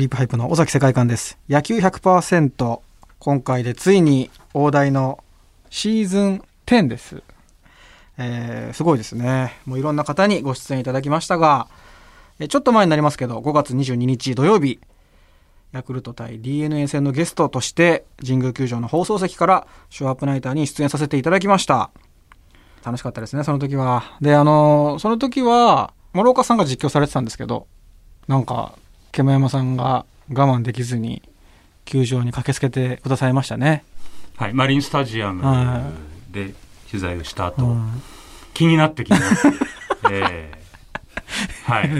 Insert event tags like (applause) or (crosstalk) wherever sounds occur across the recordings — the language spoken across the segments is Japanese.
リープハイプの尾崎世界観です。野球100%、今回でついに大台のシーズン10です。えー、すごいですね。もういろんな方にご出演いただきましたが、えちょっと前になりますけど、5月22日土曜日、ヤクルト対 DNA 戦のゲストとして、神宮球場の放送席からショーアップナイターに出演させていただきました。楽しかったですね、その時は。で、あのーその時は、諸岡さんが実況されてたんですけど、なんか、煙山さんが我慢できずに、球場に駆けつけてくださいましたね。はい、マリンスタジアムはで取材をした後、うん気になって気になって、(laughs) ええはい、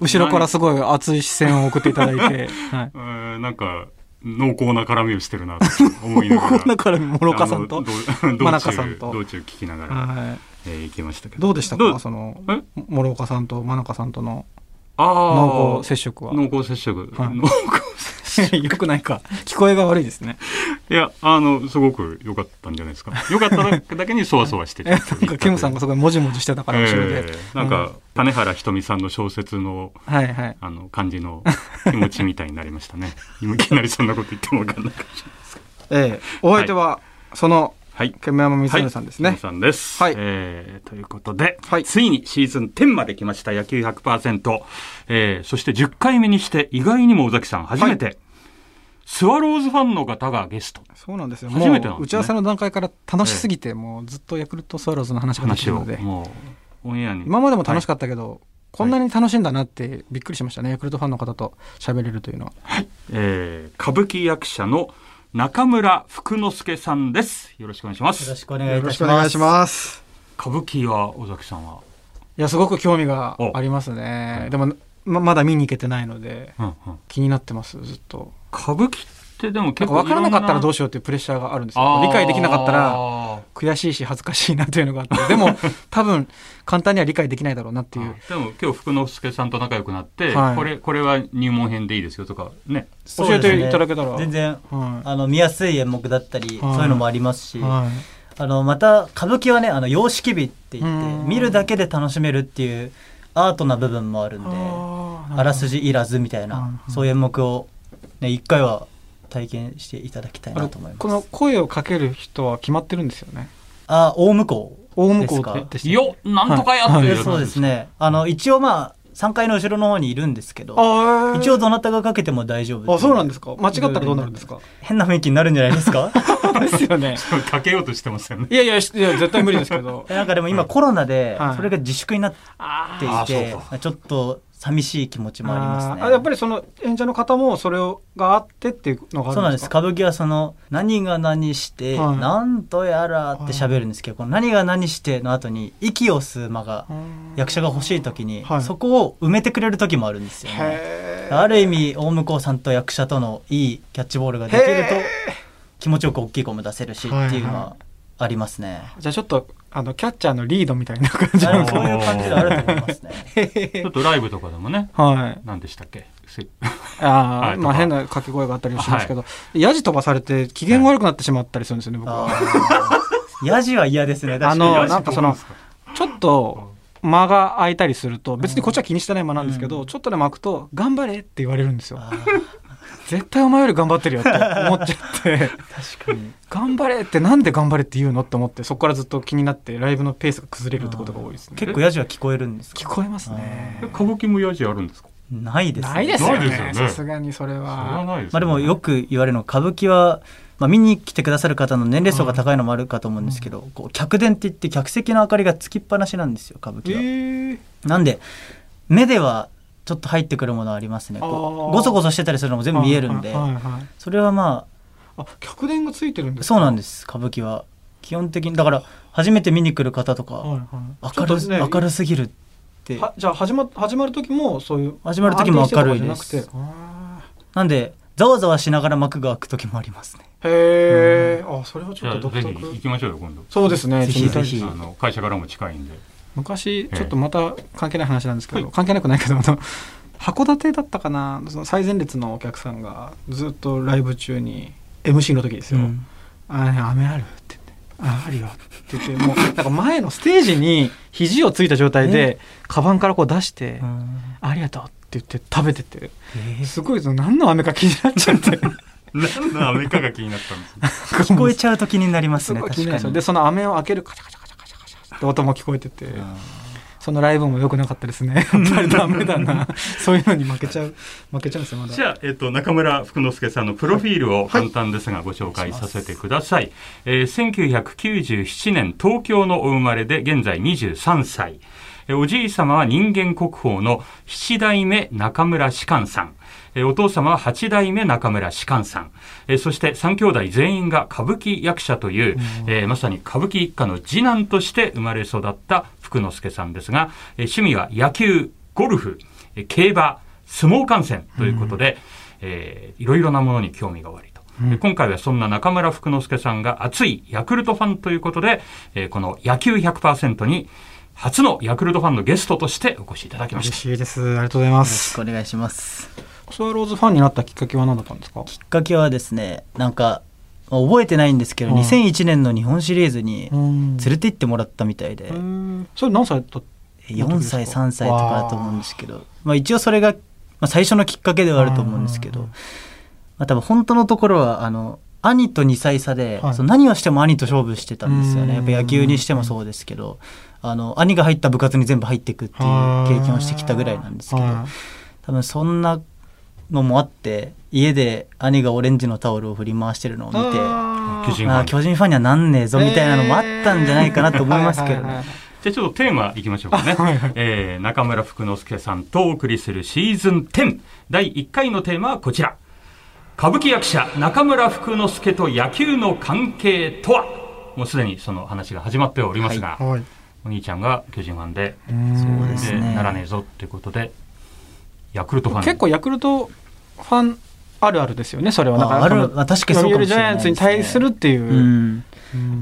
後ろからすごい熱い視線を送っていただいて、はい。え (laughs) ーなんか濃厚な絡みをしてるなと思いながらこんなから諸岡さんと真道中さんと中道中聞きながら、はえー行きましたけい。どどうでしたかそのえ、諸岡さんと真中さんとのあ濃あ厚接触は。濃厚接触、はい濃厚接触 (laughs) よくないか。聞こえが悪いですね。いやあのすごく良かったんじゃないですか良かった (laughs) だけにそわそわしてえ、なんか、キムさんがすごいもじもじしてたから、後ろで。えーなんか、種原ひとみさんの小説のはいはい。あの感じの気持ちみたいになりましたねいきなりそんなこと言っても分かんないかもしれないええ、お相手は、その、はい煙山光則さんですね。キムさんです。はいえーということで、はいついにシーズン10まで来ました野球100%。えーそして10回目にして意外にも尾崎さん初めて、スワローズファンの方がゲスト。そうなんですよ。初めてなんですね打ち合わせの段階から楽しすぎて、もうずっとヤクルトスワローズの話ができ話をるので、もうオンエアに。今までも楽しかかったけど、こんなに楽しいんだなってびっくりしましたね。ヤクルトファンの方と喋れるというのは。えー歌舞伎役者の中村福之助さんです。よろしくお願いしまよろす。しくお願いいよろたします。しくお願いします。歌舞伎は尾崎さんは？いや、すごく興味がおありますね。はいでも、ままだ見に行けてないので、うんうん気になってます、ずっと。歌舞伎ってでも結構分からなかったらどうししようっていうプレッシャーがあるんですよ。理解できなかったら、悔しいし恥ずかしいなというのがあって、でも (laughs) 多分簡単には理解できないだろうなっていう。でも今日福之助さんと仲良くなって、はい。これこれは入門編でいいですよとかね。教えていただけたら。全然、はあの、見やすい演目だったり、はい。そういうのもありますし、い。はい。あの、また、歌舞伎はね、あの、様式美って言ってう、ん。見るだけで楽しめるっていう、アートな部分もあるんで、あらすじいらずみたいうん。な、そういう演目を、ね、一回は体験していただきたいなと思います。この声をかける人は決まってるんですよね。あ、大向こう大向こうってでしたよなんとかやっていうやつ。そうですね。あの、一応まあ、3階の後ろの方にいるんですけど、一応どなたがかけても大丈夫あ、そうなんですか？間違ったらどうなるんですか？(laughs) 変な雰囲気になるんじゃないですか？(laughs) ですよね。(laughs) かけようとしてますよね。いやいや、しいや絶対無理ですけど。なんかでも今コロナではい。それが自粛になってあいてそうかちょっと寂しい気持ちもありますね。あーやっぱりその演者の方もそれがあってっていうのがあそうなんです。歌舞伎はその何が何してはい。何とやらって喋るんですけどこの何が何しての後に息を吸う間が役者が欲しい時にはい。そこを埋めてくれる時もあるんですよね。ある意味大向こうさんと役者とのいいキャッチボールができるとへ気持ちよく大きい声も出せるしっていうのはありますね。じゃあちょっとあのキャッチャーのリードみたいな感じあなんかそういう感じであると思いますね。(laughs) ちょっとライブとかでもねはい。何でしたっけ？せああ、(laughs) まあ変な掛け声があったりしますけど、ヤジ飛ばされて機嫌悪くなってしまったりするんですよね、僕は。ヤジは嫌ですね。あのなんかそのちょっと間が空いたりすると、別にこっちは気にしてない間なんですけど、うん。ちょっとでも空くと、頑張れって言われるんですよ。(laughs) 絶対お前より頑張ってるよって思っちゃって、確かに。頑張れってなんで頑張れって言うのって思って、そこからずっと気になって、ライブのペースが崩れるってことが多いですね。結構ヤジは聞こえるんですか？聞こえますね。え。歌舞伎もヤジあるんですか？ないですね。ないですよね。ね。さすがにそれそれはは。ないですまあ、でもよく言われるのは歌舞伎は、まあ、見に来てくださる方の年齢層が高いのもあるかと思うんですけど、こう客電って言って客席の明かりがつきっぱなしなんですよ歌舞え伎は。ー。なんで目ではちょっと入ってくるものありますね。こあー。うゴソゴソしてたりするのも全部見えるんで、はいはいはいそれはまあ、客電がついてるんあですか？そうなんです歌舞伎は。基本的にだから初めて見に来る方とか、はいはい。明るね明るすぎる。ってはじゃあ始ま始まる時もそういう始まる時も明るいです。なくて。あなんでざわざわしながら幕が開く時もありますね。ー。へえ、あそれはちょっと独ぜひ行特きましょうよ今度。そうですねぜひちょっとぜひ。あの会社からも近いんで。昔ええ。ちょっとまた関係ない話なんですけど、はい。関係なくないけど函館だったかなその最前列のお客さんがずっとライブ中に MC の時ですよ「うん。あね飴ある?」って「ああるよ」って言ってもうなんか前のステージに肘をついた状態で、カバンからこう出して「うん。ありがとう」って言って食べてて。えー。すごいぞ何の飴か気になっちゃって。(laughs) 何のアメかが気になったんです (laughs) 聞こえちゃうと気になりますすね確かに。でその飴を開けるカチャカチャカチャカチャカチャって音も聞こえててそのライブも良くなかったですね。(laughs) やっぱりダメだな。そういうのに負けちゃう。負けちゃうんですよまだ。じゃあ、えっと、中村福之助さんのプロフィールを簡単ですがご紹介させてください。えー1997年東京のお生まれで現在23歳。えーおじい様は人間国宝の七代目中村士官さん。えーお父様は八代目中村士官さん。えーそして三兄弟全員が歌舞伎役者という、えーまさに歌舞伎一家の次男として生まれ育った福之助さんですが、えー趣味は野球、ゴルフ、えー競馬、相撲観戦ということで、えーいろいろなものに興味がおありと。で今回はそんな中村福之助さんが熱いヤクルトファンということで、えーこの野球100%に初のヤクルトファンのゲストとしてお越しいただきまし嬉た。しいです。ありがとうございまよろしすくお願いします。スワローズファンになったきっかけは何だったんですか？きっかけはですねなんかまあ覚えてないんですけど、うん。2001年の日本シリーズに連連れて行ってもらったみたいで、それ何歳だった？4歳3歳とかだと思うんですけど、まあ、一応それが、まあ、最初のきっかけではあると思うんですけど、うん。まあ、多分本当のところはあの兄と2歳差で、はい。その何をしても兄と勝負してたんですようん。ねやっぱ野球にしてもそうですけどあの兄が入った部活に全部入っていくっていう経験をしてきたぐらいなんですけどはい。多分そんなのもあって家で兄がオレンジのタオルを振り回してるのを見てあー。巨人ファン。あー巨人ファンにはなんねえぞみたいなのもあったんじゃないかなと思いますけどね。はいはいはい。(laughs) じゃあちょっとテーマいきましょうかね。はいはいえー中村福之助さんとお送りするシーズン10。第1回のテーマはこちら。歌舞伎役者中村福之助と野球の関係とは？もうすでにその話が始まっておりますが、はい。お兄ちゃんが巨人ファンで、そうですね。ならねえぞっていうことで、ヤクルトファン結構ヤクルトファンあるあるですよねそれは。なんかあある確かにそうかもしれないですね。ジャイアンツに対するっていう、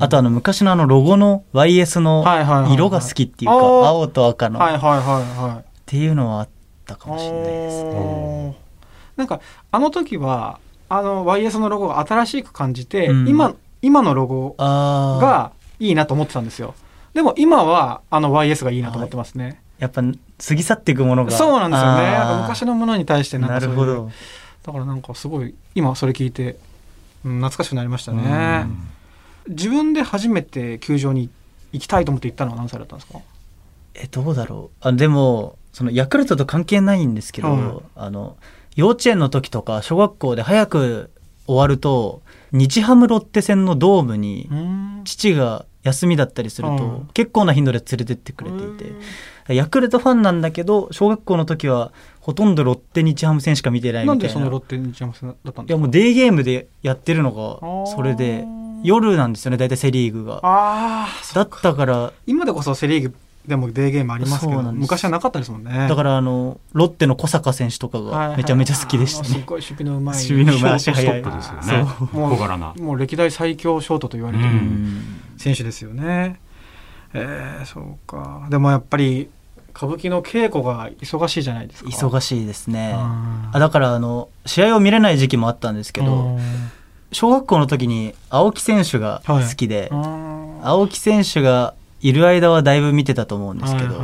あとあの昔のあのロゴの YS のはいはいはいはい。色が好きっていうか青と赤の。っはいはいはいはい。ていうのはあったかもしれないですね。なんかあの時はあの YS のロゴが新しく感じて、うん。今今のロゴがいいなと思ってたんですよ。でも今はあの YS がいいなと思ってますね、やっぱ過ぎ去っていくものが。そうなんですよね。あー。なんか昔のものに対してなんなかそういう。るほどだからなんかすごい今それ聞いて、うん、懐かしくなりましたね。自分で初めて球場に行きたいと思って行ったのは何歳だったんですか？えどうだろう。あでもそのヤクルトと関係ないんですけど、はいあの幼稚園の時とか小学校で早く終わると日ハムロッテ戦のドームにうん。父が休みだったりすると、うん。結構な頻度で連れてってくれていて、ヤクルトファンなんだけど小学校の時はほとんどロッテ日ハム戦しか見てないみたな。いんでそのなロッテ日ハム戦だったんいですか？やもうデーゲームでやってるのがそれで。夜なんですよね大体セ・リーグが。ああだったから今でこそセ・リーグでもデーゲームありますけど昔はなかったですもんね。だからあのロッテの小坂選手とかがめちゃめちゃ好きでしたね。はいはいすごい守備のうまい。守備のうまい。足速いップですよね。もう。小柄な。もう歴代最強ショートと言われてる選手ですよね、えー、そうか。でもやっぱり歌舞伎の稽古が忙しいじゃないですか。忙しいですね。ああだからあの試合を見れない時期もあったんですけど小学校の時に青木選手が好きで、青青木選手がいる間はだいぶ見てたと思うんですけど、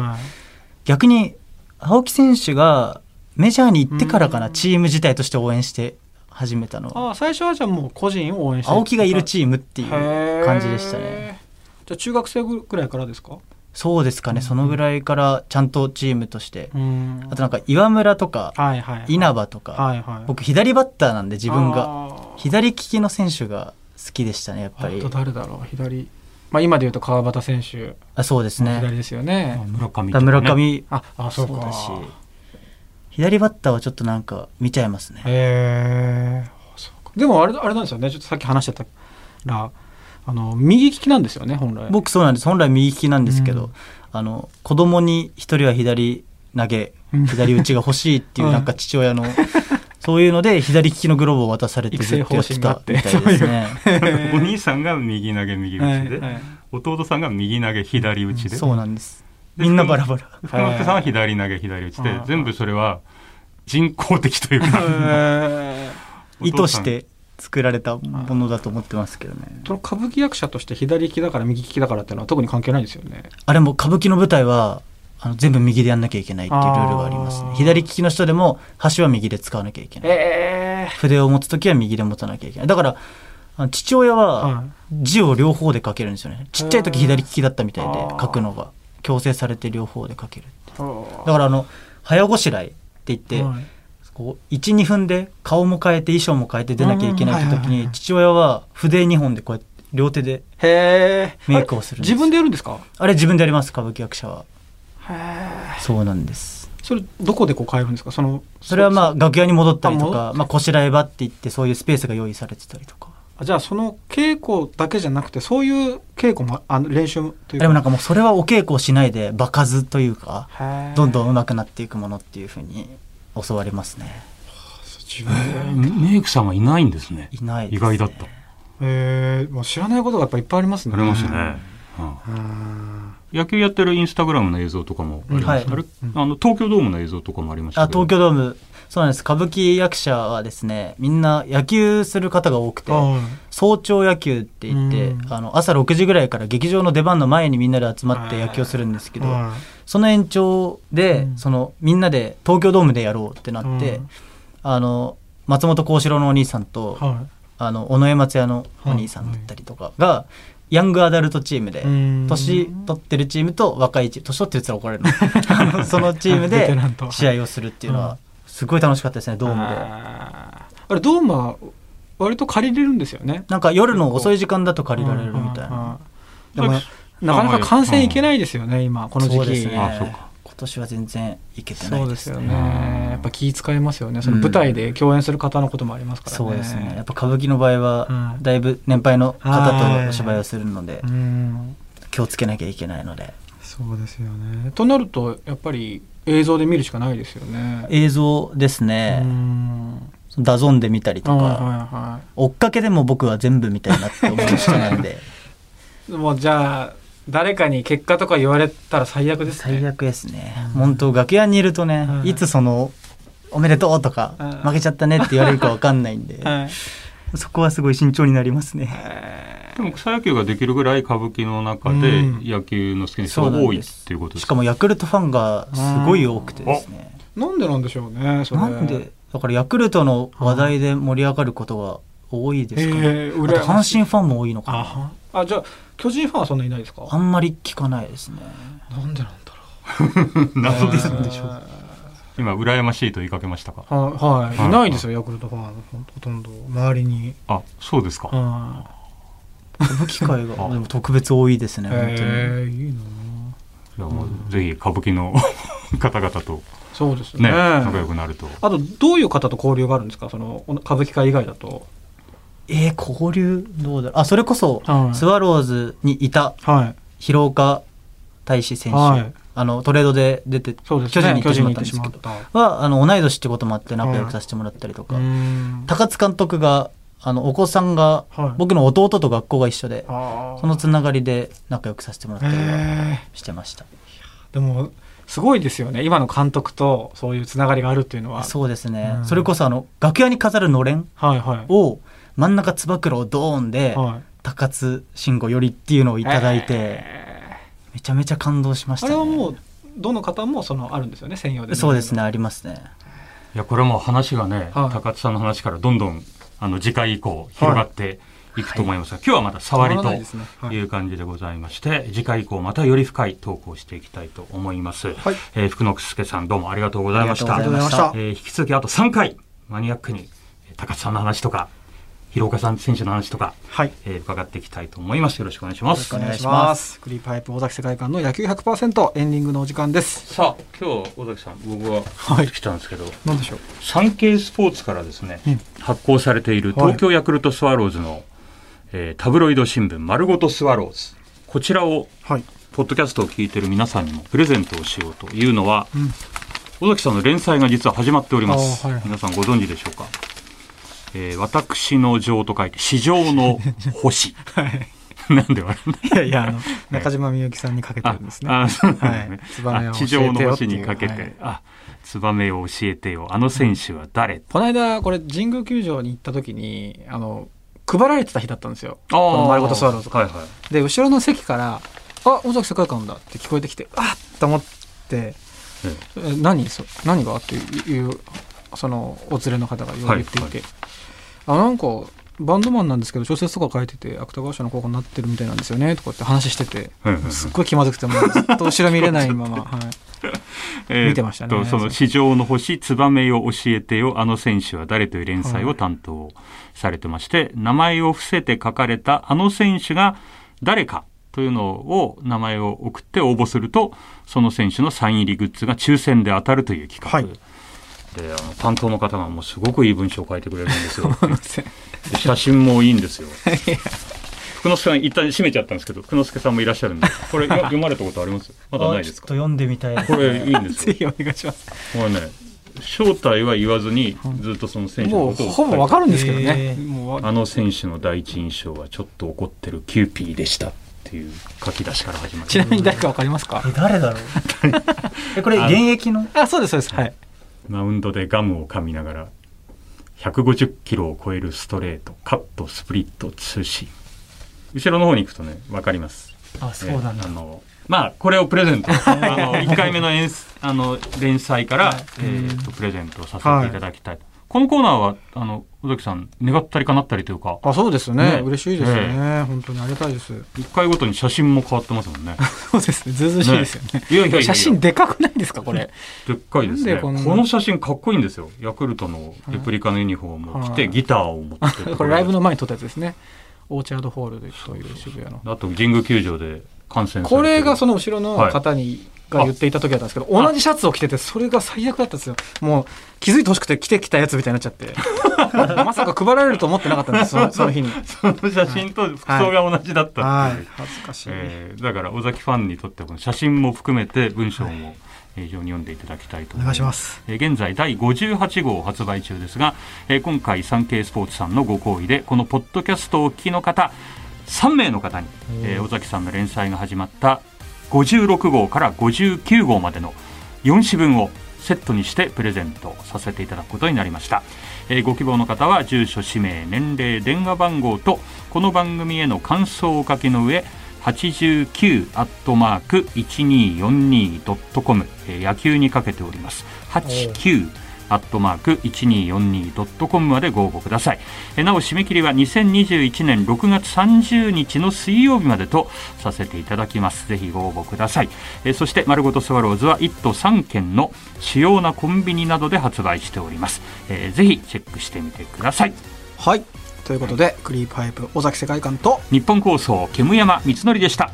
逆に青木選手がメジャーに行ってからかな、うん。チーム自体として応援して始めたのは。あ最初はじゃあもう個人を応援して青木がいるチームっていうー感じでしたね。じゃあ中学生ぐらいからですか？そうですかね、うん。そのぐらいからちゃんとチームとして、うん。あとなんか岩村とかはいはいはい。稲葉とか、はいはい。僕左バッターなんで自分が。左利きの選手が好きでしたねやっぱり。あと誰だろう？左まあ今で言うと川端選手あそうですね。左ですよね。村上だ村上。ああそうか。だし。左バッターはちょっとなんか見ちゃいますね。へえそうか。でもあれあれなんですよね。ちょっとさっき話してたらあの右利きなんですよね本来。僕そうなんです。本来右利きなんですけど、うん。あの子供に一人は左投げうん。左打ちが欲しいっていううんなんか父親の、そういうので左利きのグローブを渡されてずっとやって。たみたいですね。(laughs) お兄さんが右投げ右打ちで、はい。はい弟さんが右投げ左打ちで、そうなんです。でみんなバラバラ。福之助さんは左投げ左打ちで、はい。全部それは人工的というか、(laughs) 意図して作られたものだと思ってますけどね。その歌舞伎役者として左利きだから右利きだからっていうのは特に関係ないですよね。あれも歌舞伎の舞台はあの全部右でやんなきゃいけないっていうルールがありますね。左利きの人でも箸は右で使わなきゃいけない。え筆を持つ時は右で持たなきゃいけない。だから父親はは字を両方で書けるんですよね。ちっちゃい時左利きだったみたいで書くのが。強制されて両方で書けるー。だからあの早ごしらいって言って、はい。こう12分で顔も変えて衣装も変えて出なきゃいけないって時に父親は筆2本でこうやって両手でメイクをするんです自分でやるんですか？あれ自分でやります歌舞伎役者はそうなんです。それどこでこう変えるんですか？そのそれはまあ楽屋に戻ったりとかまあ、こしらえ場って言ってそういうスペースが用意されてたりとか。あじゃあその稽古だけじゃなくてそういう稽古もあの練習というでもなんかもうそれはお稽古をしないで場数というかどんどん上手くなっていくものっていうふうに教わりますね。自分でえーメイクさんはいないんですね。いないですね。意外だった。えー、もう知らないことがやっぱいっぱいありますね。ありますね、うん。うん野球やってるインスタグラムの映像とかもあります、はい。あれあの東京ドームの映像とかもありましたあ東京ドーム。そうなんです。歌舞伎役者はですねみんな野球する方が多くてはい。早朝野球って言ってうん。あの朝6時ぐらいから劇場の出番の前にみんなで集まって野球をするんですけどはその延長で、うん。そのみんなで東京ドームでやろうってなって、うん。あの松本幸四郎のお兄さんと、い。はあの尾上松也のお兄さんだったりとかが、ヤングアダルトチームで、うん。年取ってるチームと若いチーム年取ってるって言ったら怒られるの。(laughs) (laughs) そのチームで試合をするっていうのうん。はすごい楽しかったですねドームで。あー。あれドームは割と借りれるんですよね。なんか夜の遅い時間だと借りられるみたいな。でもなかなか観戦行けないですよね今この時期。そうですね。あそうか。今年は全然行けてなそいうでね。ですすよね。やっぱ気遣いますよね。その舞台で共演する方のこともありますからね。そうですね。やっぱ歌舞伎の場合はうん。だいぶ年配の方はいとお芝居をするのでうん。気をつけなきゃいけないので。そうですよね。となるとやっぱり映像で見るしかないですよね。映像ですうね。ん。ダゾンで見たりとかはいはいは追っかけでも僕は全部見たいなって思う人なんで。い (laughs) もうじゃあ誰かに結果とか言われたら最悪ですね。最悪ですね。本当楽屋にいるとねうん。いつそのおめでとうとかうん。負けちゃったねって言われるかわかんないんで (laughs) はい。そこはすごい慎重になりますね。えでも草野球ができるぐらい歌舞伎の中でうん。野球の好きな人が多いっていうことですしかもヤクルトファンがすごい多くてですね。ーなんでなんでしょうねそれ。なんで？だからヤクルトの話題で盛り上がることが多いですかね。へーあと阪神ファンも多いのかな。ああじゃあ巨人ファンはそんなにいないですか？あんまり聞かないですね。なんでなんだろう。(laughs) なんでなんでしょう今羨ましいと言いかけましたか？はい、はい、はい。いないですよ、ヤクルトファン、ほとんど、周りに。あそうですか、は歌舞伎界が (laughs) あ。でも特別多いですい、ね、本当に。えー、いいなじゃあもうぜひ歌舞伎の (laughs) 方々とそうですね。ね。仲良くなると。あと、どういう方と交流があるんですか？その、お歌舞伎界以外だと。えー、交流どうだあ、それこそ、はいスワローズにいたはい。広岡大志選手、はいあの、トレードで出て、巨人ね。に行ってしまったんですけど、た。は、あの、同い年ってこともあって仲良くさせてもらったりとか、うん高津監督が、あの、お子さんが、はい僕の弟と学校が一緒で、そのつながりで仲良くさせてもらったりしてました。ーでも、すごいですよね。今の監督とそういうつながりがあるっていうのは。そうですね、うんそれこそあの、楽屋に飾るのれんはいはい。を、真ん中つば九郎ドーンで、はい。高津慎吾よりっていうのをいただいて、えめちゃめちゃ感動しましーあたね。れはもう、どの方もそのあるんですよね、専用で。そうですね、ありますね。いやこれもう話がね、はい。高津さんの話からどんどんあの次回以降広がってい。くと思いますが、今日はまだ触りという感じでございまして、次回以降またより深いトークをしていきたいと思います、はい。えー福野助さんどうもありがとうございました。ありがとうございました。えー引き続きあと3回マニアックにえー高津さんの話とか広岡さん選手の話とか、はい。えー伺っていきたいと思います。よろしくお願いします。よろしくお願いします。クリーパイプ尾崎世界観の野球100%エンディングのお時間です。さあ今日尾崎さん僕ははい。来たんですけど、なんでしょう？サンケイスポーツからですね、うん。発行されている東京ヤクルトスワローズの、えータブロイド新聞「丸ごとスワローズ」こちらをはい。ポッドキャストを聞いている皆さんにもプレゼントをしようというのは、うん。尾崎さんの連載が実は始まっております、はい。皆さんご存知でしょうか、えー私の情と書いて「市場の星」(laughs) はい。なんで笑うのいやいや、あの、中島みゆきさんにかけてるんですね。ああそうなんですね、はい地上の星にかけて、はい。あツバメを教えてよ。あの選手は誰、この間、これ、神宮球場に行った時に、あの、配られてた日だったんですよ。この丸ごとスワローズがはいはいで、後ろの席から、あ、尾崎世界観だって聞こえてきて、あっと思っって「え何？そ何が?」っていうそのお連れの方が言っていて、あなんかバンドマンなんですけど小説とか書いてて芥川賞の候補になってるみたいなんですよねとかって話してて、すっごい気まずくてもうずっと後ろ見れないまま、はい。(laughs) えー見てましたね。とその「市場の星ツバメよ教えてよあの選手は誰」という連載を担当されてまして、名前を伏せて書かれたあの選手が誰かというのを名前を送って応募するとその選手のサイン入りグッズが抽選で当たるという企画、はいであの担当の方がもうすごくいい文章を書いてくれるんですよ。(laughs) 写真もいいんですよ。福之助さん一旦閉めちゃったんですけど福之助さんもいらっしゃるんでこれよ読まれたことあります？(laughs) まだないですか？読んでみたいです。これいいんですぜよひお願いします。これね正体は言わずにずっとその選手のことをほぼわかるんですけどね。あの選手の第一印象はちょっと怒ってるキューピーでしたっていう書き出しから始まる。ちなみに誰かわかりますか？え誰だろう？(laughs) えこれ現役の？あそうですそうです。はいマウンドでガムを噛みながら150キロを超えるストレートカットスプリットツーシー。ム後ろの方に行くとね分かります。あそうなんだ。えーあのまあこれをプレゼント。(laughs) あの1回目の演あの連載から、えーとプレゼントさせていただきたい、このコーナーはあの尾崎さん願ったり叶ったりというか。あそうですね。ね。嬉しいですよね、え本当にありがたいです。1回ごとに写真も変わってますもんね。(laughs) そうですね。ずうずうしいですよね。いやいやいや写真でかくないですかこれ。でっかいですね。この写真かっこいいんですよ。ヤクルトのレプリカのユニフォームを着て、はい。ギターを持って (laughs) これライブの前に撮ったやつですね。オーチャードホールでという渋谷の。あと神宮球場で観戦こる。れがその後ろの方に、が言っていた時だったんですけど同じシャツを着ててそれが最悪だったんですよ。もう気づいてほしくて着てきたやつみたいになっちゃって。(laughs) まさか配られると思ってなかったんですそのその日に。(laughs) その写真と服装が同じだったっていう、はい。恥ずかしい、えーだから尾崎ファンにとってはこの写真も含めて文章もえー非常に読んでいただきたいと思います。お願いします。えー現在第58号発売中ですが、えー今回サンケイスポーツさんのご好意でこのポッドキャストをお聞きの方3名の方に、えー。尾崎さんの連載が始まった56号から59号までの4紙分をセットにしてプレゼントさせていただくことになりました、えーご希望の方は住所氏名年齢電話番号とこの番組への感想をお書きの上89アットマーク 1242.com、えー野球にかけております。89アットマーク 1242.com までご応募ください。えーなお締め切りは2021年6月30日の水曜日までとさせていただきます。ぜひご応募ください。えーそして丸ごとスワローズは1都3県の主要なコンビニなどで発売しております、えーぜひチェックしてみてください。はい。ということで、クリープハイプ尾崎世界観と日本放送煙山光則でした